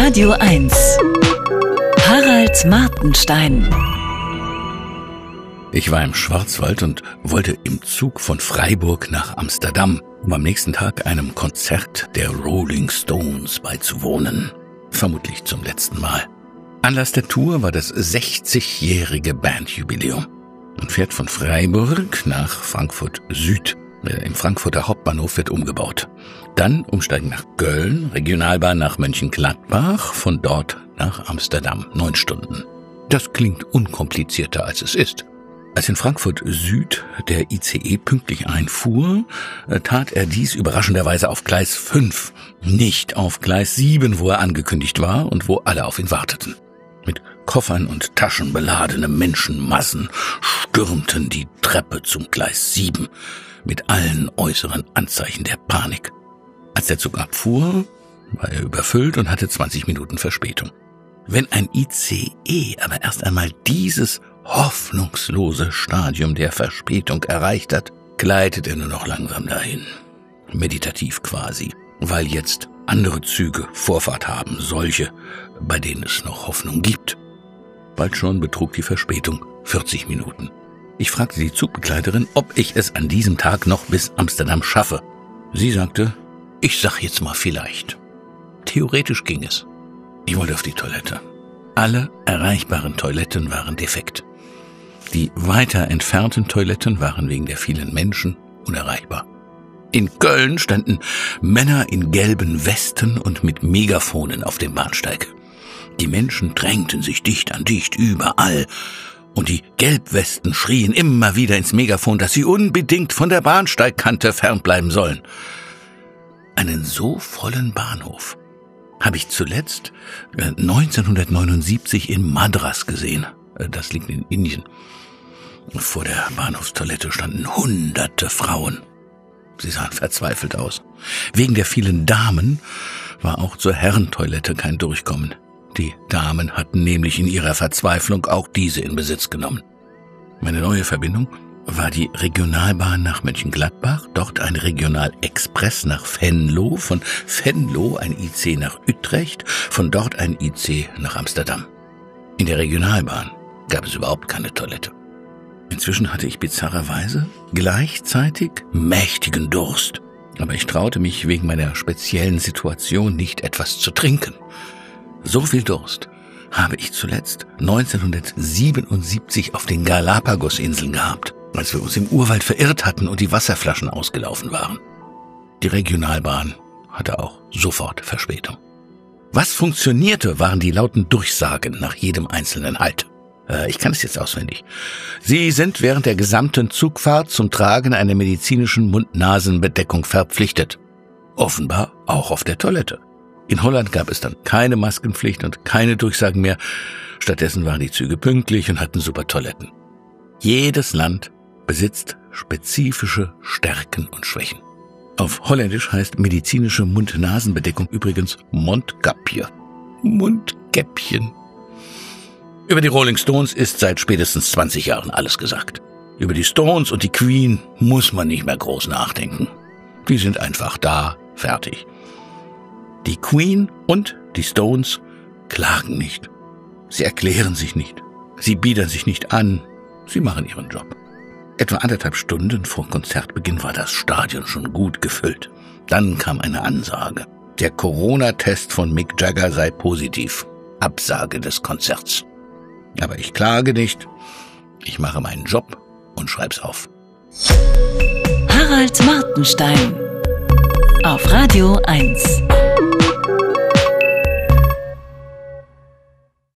Radio 1. Harald Martenstein. Ich war im Schwarzwald und wollte im Zug von Freiburg nach Amsterdam, um am nächsten Tag einem Konzert der Rolling Stones beizuwohnen. Vermutlich zum letzten Mal. Anlass der Tour war das 60-jährige Bandjubiläum. Man fährt von Freiburg nach Frankfurt Süd. Im Frankfurter Hauptbahnhof wird umgebaut. Dann umsteigen nach Köln, Regionalbahn nach Mönchengladbach, von dort nach Amsterdam. Neun Stunden. Das klingt unkomplizierter als es ist. Als in Frankfurt Süd der ICE pünktlich einfuhr, tat er dies überraschenderweise auf Gleis 5, nicht auf Gleis 7, wo er angekündigt war und wo alle auf ihn warteten. Mit Koffern und Taschen beladene Menschenmassen stürmten die Treppe zum Gleis 7 mit allen äußeren Anzeichen der Panik. Als der Zug abfuhr, war er überfüllt und hatte 20 Minuten Verspätung. Wenn ein ICE aber erst einmal dieses hoffnungslose Stadium der Verspätung erreicht hat, gleitet er nur noch langsam dahin. Meditativ quasi, weil jetzt andere Züge Vorfahrt haben, solche, bei denen es noch Hoffnung gibt. Bald schon betrug die Verspätung 40 Minuten. Ich fragte die Zugbegleiterin, ob ich es an diesem Tag noch bis Amsterdam schaffe. Sie sagte, ich sag jetzt mal vielleicht. Theoretisch ging es. Ich wollte auf die Toilette. Alle erreichbaren Toiletten waren defekt. Die weiter entfernten Toiletten waren wegen der vielen Menschen unerreichbar. In Köln standen Männer in gelben Westen und mit Megafonen auf dem Bahnsteig. Die Menschen drängten sich dicht an dicht überall, und die Gelbwesten schrien immer wieder ins Megafon, dass sie unbedingt von der Bahnsteigkante fernbleiben sollen. Einen so vollen Bahnhof habe ich zuletzt 1979 äh, in Madras gesehen. Äh, das liegt in Indien. Vor der Bahnhofstoilette standen hunderte Frauen. Sie sahen verzweifelt aus. Wegen der vielen Damen war auch zur Herrentoilette kein Durchkommen. Die Damen hatten nämlich in ihrer Verzweiflung auch diese in Besitz genommen. Meine neue Verbindung war die Regionalbahn nach Mönchengladbach, dort ein Regionalexpress nach Venlo, von Venlo ein IC nach Utrecht, von dort ein IC nach Amsterdam. In der Regionalbahn gab es überhaupt keine Toilette. Inzwischen hatte ich bizarrerweise gleichzeitig mächtigen Durst, aber ich traute mich wegen meiner speziellen Situation nicht etwas zu trinken. So viel Durst habe ich zuletzt 1977 auf den Galapagos-Inseln gehabt, als wir uns im Urwald verirrt hatten und die Wasserflaschen ausgelaufen waren. Die Regionalbahn hatte auch sofort Verspätung. Was funktionierte, waren die lauten Durchsagen nach jedem einzelnen Halt. Äh, ich kann es jetzt auswendig. Sie sind während der gesamten Zugfahrt zum Tragen einer medizinischen Mund-Nasen-Bedeckung verpflichtet. Offenbar auch auf der Toilette. In Holland gab es dann keine Maskenpflicht und keine Durchsagen mehr. Stattdessen waren die Züge pünktlich und hatten super Toiletten. Jedes Land besitzt spezifische Stärken und Schwächen. Auf Holländisch heißt medizinische Mund-Nasen-Bedeckung übrigens Mondkapje. Mundkäppchen. Über die Rolling Stones ist seit spätestens 20 Jahren alles gesagt. Über die Stones und die Queen muss man nicht mehr groß nachdenken. Die sind einfach da, fertig. Die Queen und die Stones klagen nicht. Sie erklären sich nicht. Sie biedern sich nicht an. Sie machen ihren Job. Etwa anderthalb Stunden vor Konzertbeginn war das Stadion schon gut gefüllt. Dann kam eine Ansage. Der Corona-Test von Mick Jagger sei positiv. Absage des Konzerts. Aber ich klage nicht. Ich mache meinen Job und schreib's auf. Harald Martenstein auf Radio 1.